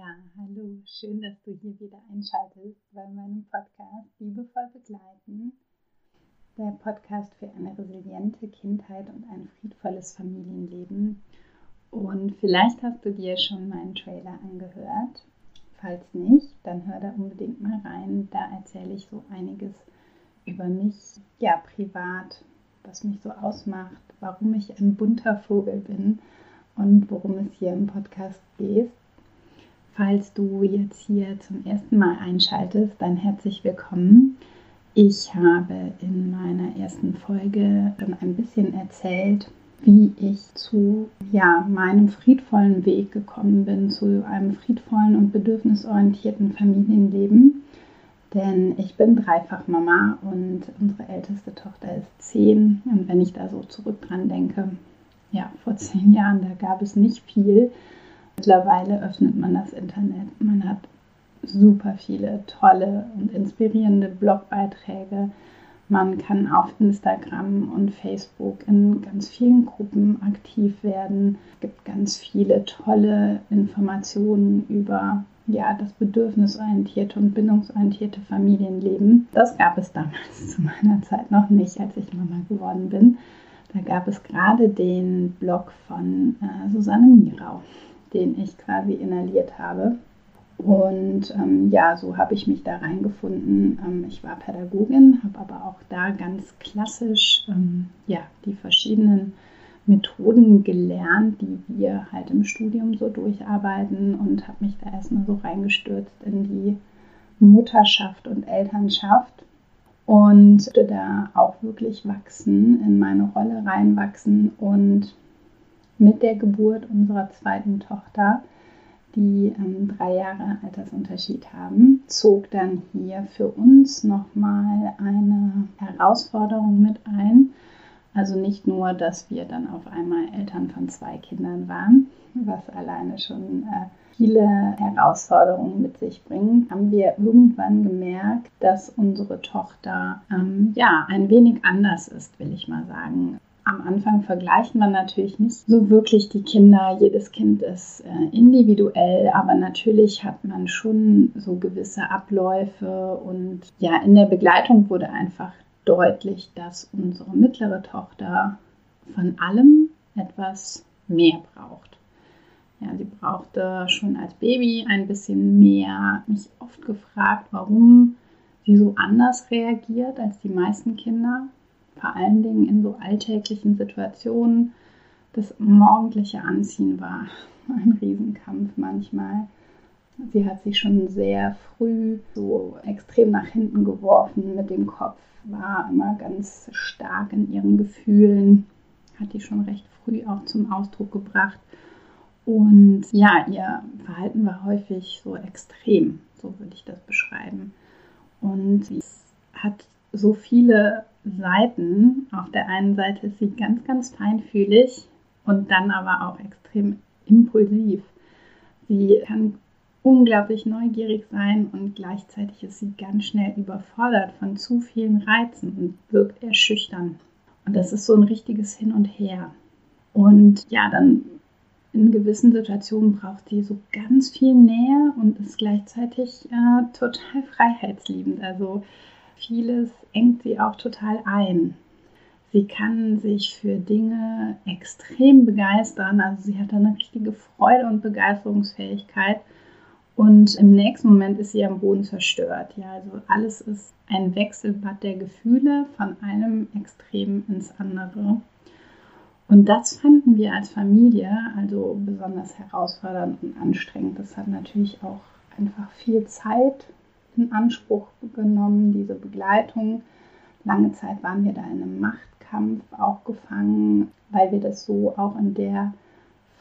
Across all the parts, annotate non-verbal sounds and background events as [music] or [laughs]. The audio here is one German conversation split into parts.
Ja, hallo, schön, dass du hier wieder einschaltest bei meinem Podcast Liebevoll begleiten. Der Podcast für eine resiliente Kindheit und ein friedvolles Familienleben. Und vielleicht hast du dir schon meinen Trailer angehört. Falls nicht, dann hör da unbedingt mal rein. Da erzähle ich so einiges über mich, ja, privat, was mich so ausmacht, warum ich ein bunter Vogel bin und worum es hier im Podcast geht. Falls du jetzt hier zum ersten Mal einschaltest, dann herzlich willkommen. Ich habe in meiner ersten Folge schon ein bisschen erzählt, wie ich zu ja, meinem friedvollen Weg gekommen bin, zu einem friedvollen und bedürfnisorientierten Familienleben. Denn ich bin dreifach Mama und unsere älteste Tochter ist zehn. Und wenn ich da so zurück dran denke, ja, vor zehn Jahren, da gab es nicht viel. Mittlerweile öffnet man das Internet. Man hat super viele tolle und inspirierende Blogbeiträge. Man kann auf Instagram und Facebook in ganz vielen Gruppen aktiv werden. Es gibt ganz viele tolle Informationen über ja, das bedürfnisorientierte und bindungsorientierte Familienleben. Das gab es damals [laughs] zu meiner Zeit noch nicht, als ich Mama geworden bin. Da gab es gerade den Blog von äh, Susanne Mirau den ich quasi inhaliert habe. Und ähm, ja, so habe ich mich da reingefunden. Ähm, ich war Pädagogin, habe aber auch da ganz klassisch ähm, ja, die verschiedenen Methoden gelernt, die wir halt im Studium so durcharbeiten und habe mich da erstmal so reingestürzt in die Mutterschaft und Elternschaft und da auch wirklich wachsen, in meine Rolle reinwachsen und mit der Geburt unserer zweiten Tochter, die ähm, drei Jahre Altersunterschied haben, zog dann hier für uns nochmal eine Herausforderung mit ein. Also nicht nur, dass wir dann auf einmal Eltern von zwei Kindern waren, was alleine schon äh, viele Herausforderungen mit sich bringt, haben wir irgendwann gemerkt, dass unsere Tochter ähm, ja ein wenig anders ist, will ich mal sagen am Anfang vergleicht man natürlich nicht so wirklich die Kinder. Jedes Kind ist äh, individuell, aber natürlich hat man schon so gewisse Abläufe und ja, in der Begleitung wurde einfach deutlich, dass unsere mittlere Tochter von allem etwas mehr braucht. Ja, sie brauchte schon als Baby ein bisschen mehr. Mich oft gefragt, warum sie so anders reagiert als die meisten Kinder vor allen Dingen in so alltäglichen Situationen. Das morgendliche Anziehen war [laughs] ein Riesenkampf manchmal. Sie hat sich schon sehr früh so extrem nach hinten geworfen mit dem Kopf, war immer ganz stark in ihren Gefühlen, hat die schon recht früh auch zum Ausdruck gebracht. Und ja, ihr Verhalten war häufig so extrem, so würde ich das beschreiben. Und sie hat so viele Seiten. Auf der einen Seite ist sie ganz, ganz feinfühlig und dann aber auch extrem impulsiv. Sie kann unglaublich neugierig sein und gleichzeitig ist sie ganz schnell überfordert von zu vielen Reizen und wirkt eher. Und das ist so ein richtiges Hin und Her. Und ja, dann in gewissen Situationen braucht sie so ganz viel Nähe und ist gleichzeitig äh, total freiheitsliebend. Also vieles engt sie auch total ein. Sie kann sich für Dinge extrem begeistern. Also sie hat eine richtige Freude und Begeisterungsfähigkeit. Und im nächsten Moment ist sie am Boden zerstört. Ja, also alles ist ein Wechselbad der Gefühle von einem Extrem ins andere. Und das fanden wir als Familie also besonders herausfordernd und anstrengend. Das hat natürlich auch einfach viel Zeit in Anspruch genommen, diese Begleitung. Lange Zeit waren wir da in einem Machtkampf auch gefangen, weil wir das so auch in der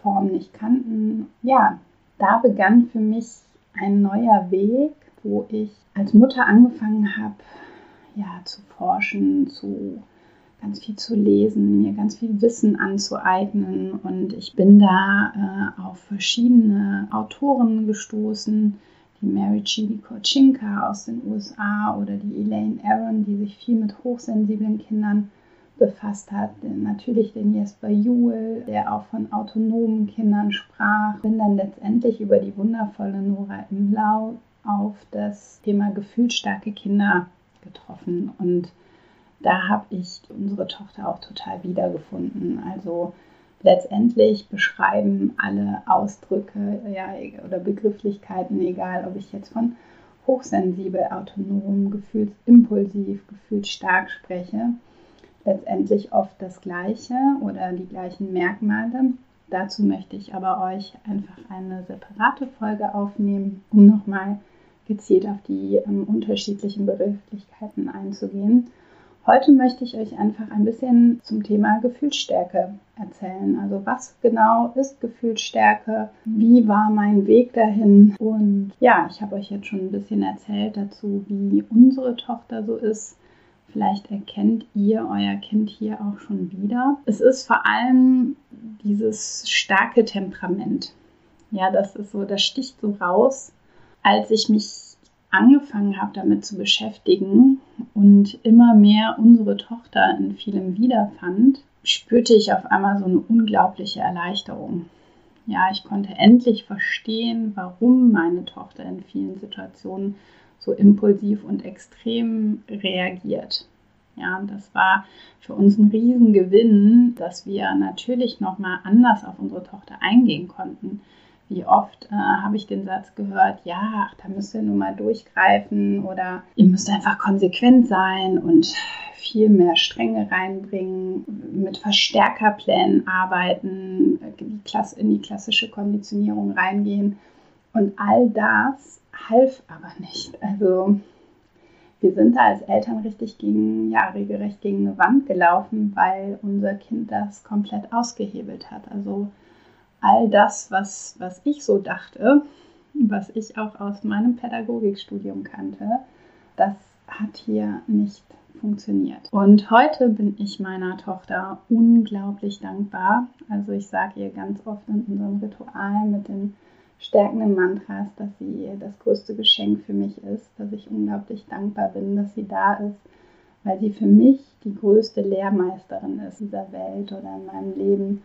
Form nicht kannten. Ja, da begann für mich ein neuer Weg, wo ich als Mutter angefangen habe, ja, zu forschen, zu ganz viel zu lesen, mir ganz viel Wissen anzueignen. Und ich bin da äh, auf verschiedene Autoren gestoßen, die Mary Chidi Korchinka aus den USA oder die Elaine Aaron, die sich viel mit hochsensiblen Kindern befasst hat. Natürlich den Jesper Juhl, der auch von autonomen Kindern sprach. Bin dann letztendlich über die wundervolle Nora Imlau auf das Thema gefühlsstarke Kinder getroffen. Und da habe ich unsere Tochter auch total wiedergefunden. Also letztendlich beschreiben alle Ausdrücke ja, oder Begrifflichkeiten, egal ob ich jetzt von hochsensibel, autonom, gefühlsimpulsiv, gefühlsstark spreche, letztendlich oft das Gleiche oder die gleichen Merkmale. Dazu möchte ich aber euch einfach eine separate Folge aufnehmen, um nochmal gezielt auf die ähm, unterschiedlichen Begrifflichkeiten einzugehen. Heute möchte ich euch einfach ein bisschen zum Thema Gefühlsstärke erzählen. Also was genau ist Gefühlsstärke? Wie war mein Weg dahin? Und ja, ich habe euch jetzt schon ein bisschen erzählt dazu, wie unsere Tochter so ist. Vielleicht erkennt ihr euer Kind hier auch schon wieder. Es ist vor allem dieses starke Temperament. Ja, das ist so, das sticht so raus. Als ich mich angefangen habe, damit zu beschäftigen und immer mehr unsere Tochter in vielem wiederfand, spürte ich auf einmal so eine unglaubliche Erleichterung. Ja, ich konnte endlich verstehen, warum meine Tochter in vielen Situationen so impulsiv und extrem reagiert. Ja, das war für uns ein Riesengewinn, dass wir natürlich nochmal anders auf unsere Tochter eingehen konnten wie oft äh, habe ich den Satz gehört, ja, ach, da müsst ihr nun mal durchgreifen oder ihr müsst einfach konsequent sein und viel mehr Strenge reinbringen, mit Verstärkerplänen arbeiten, in die klassische Konditionierung reingehen. Und all das half aber nicht. Also wir sind da als Eltern richtig gegen, ja, regelrecht gegen eine Wand gelaufen, weil unser Kind das komplett ausgehebelt hat. Also all das, was, was ich so dachte, was ich auch aus meinem Pädagogikstudium kannte, das hat hier nicht funktioniert. Und heute bin ich meiner Tochter unglaublich dankbar. Also ich sage ihr ganz oft in unserem Ritual mit den stärkenden Mantras, dass sie das größte Geschenk für mich ist, dass ich unglaublich dankbar bin, dass sie da ist, weil sie für mich die größte Lehrmeisterin ist dieser Welt oder in meinem Leben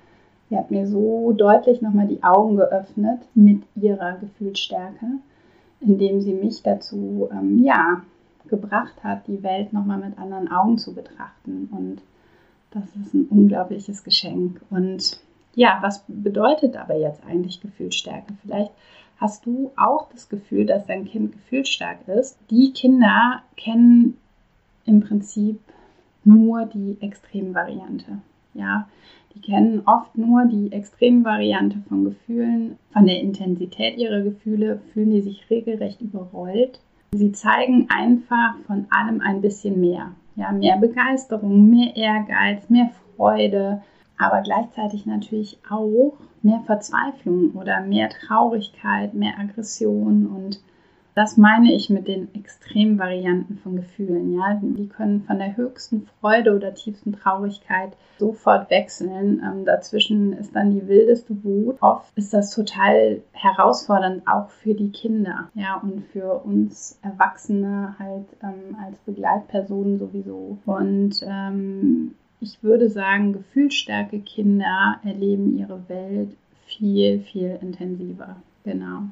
Sie hat mir so deutlich nochmal die Augen geöffnet mit ihrer Gefühlsstärke, indem sie mich dazu, ähm, ja, gebracht hat, die Welt nochmal mit anderen Augen zu betrachten. Und das ist ein unglaubliches Geschenk. Und ja, was bedeutet aber jetzt eigentlich Gefühlsstärke? Vielleicht hast du auch das Gefühl, dass dein Kind gefühlsstark ist. Die Kinder kennen im Prinzip nur die Extremvariante. Ja, die kennen oft nur die extreme Variante von Gefühlen. Von der Intensität ihrer Gefühle fühlen die sich regelrecht überrollt. Sie zeigen einfach von allem ein bisschen mehr. Ja, mehr Begeisterung, mehr Ehrgeiz, mehr Freude, aber gleichzeitig natürlich auch mehr Verzweiflung oder mehr Traurigkeit, mehr Aggression und das meine ich mit den Extremvarianten von Gefühlen. Ja? Die können von der höchsten Freude oder tiefsten Traurigkeit sofort wechseln. Ähm, dazwischen ist dann die wildeste Wut. Oft ist das total herausfordernd, auch für die Kinder ja? und für uns Erwachsene halt ähm, als Begleitpersonen sowieso. Und ähm, ich würde sagen, gefühlsstarke Kinder erleben ihre Welt viel, viel intensiver. Genau.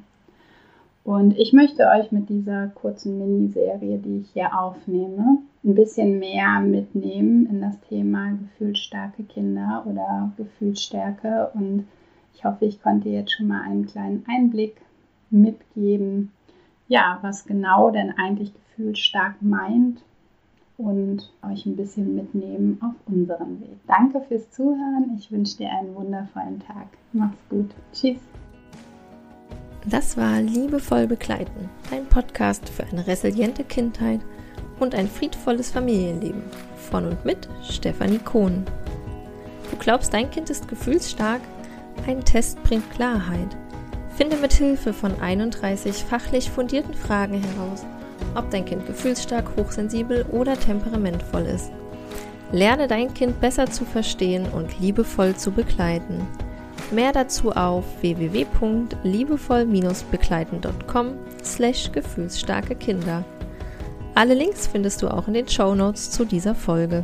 Und ich möchte euch mit dieser kurzen Miniserie, die ich hier aufnehme, ein bisschen mehr mitnehmen in das Thema gefühlsstarke Kinder oder Gefühlsstärke. Und ich hoffe, ich konnte jetzt schon mal einen kleinen Einblick mitgeben, ja, was genau denn eigentlich gefühlsstark meint und euch ein bisschen mitnehmen auf unseren Weg. Danke fürs Zuhören. Ich wünsche dir einen wundervollen Tag. Mach's gut. Tschüss. Das war Liebevoll Begleiten, dein Podcast für eine resiliente Kindheit und ein friedvolles Familienleben. Von und mit Stefanie Kohn. Du glaubst, dein Kind ist gefühlsstark? Ein Test bringt Klarheit. Finde mit Hilfe von 31 fachlich fundierten Fragen heraus, ob dein Kind gefühlsstark, hochsensibel oder temperamentvoll ist. Lerne dein Kind besser zu verstehen und liebevoll zu begleiten. Mehr dazu auf www.liebevoll-begleiten.com slash gefühlsstarke Kinder. Alle Links findest du auch in den Show Notes zu dieser Folge.